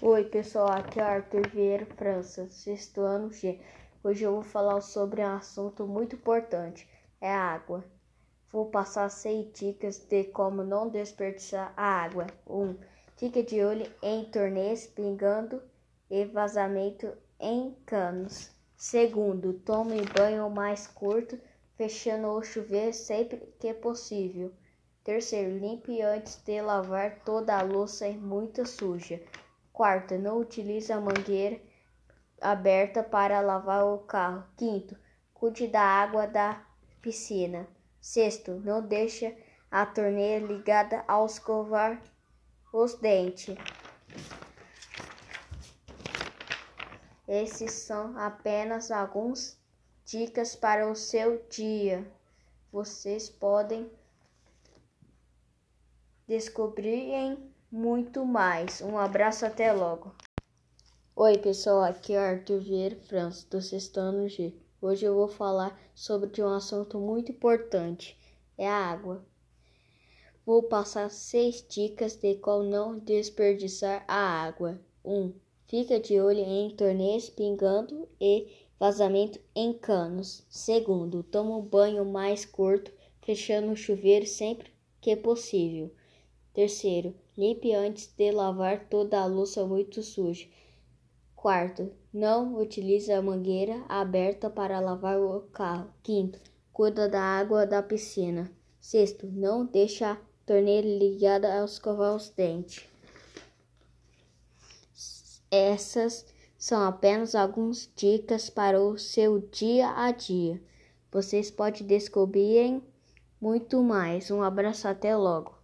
Oi, pessoal, aqui é Arthur Vieira França, sexto ano G. Hoje eu vou falar sobre um assunto muito importante, é a água. Vou passar seis dicas de como não desperdiçar a água. 1. Um, fica de olho em torneios pingando e vazamento em canos. Segundo, tome banho mais curto, fechando o chuveiro sempre que possível. Terceiro, limpe antes de lavar toda a louça muito suja. Quarto, não utilize a mangueira aberta para lavar o carro. Quinto, cuide da água da piscina. Sexto, não deixe a torneira ligada ao escovar os dentes. Esses são apenas alguns dicas para o seu dia. Vocês podem descobrirem muito mais. Um abraço, até logo. Oi, pessoal, aqui é Arthur Vieira França, do sexto ano G. Hoje eu vou falar sobre um assunto muito importante, é a água. Vou passar seis dicas de como não desperdiçar a água. 1. Um, fica de olho em torneios pingando e vazamento em canos. Segundo, toma um banho mais curto, fechando o chuveiro sempre que possível. Terceiro, limpe antes de lavar toda a louça muito suja. Quarto, não utilize a mangueira aberta para lavar o carro. Quinto, cuida da água da piscina. Sexto, não deixe a torneira ligada ao escovar os dentes. Essas são apenas algumas dicas para o seu dia a dia. Vocês podem descobrir muito mais. Um abraço, até logo.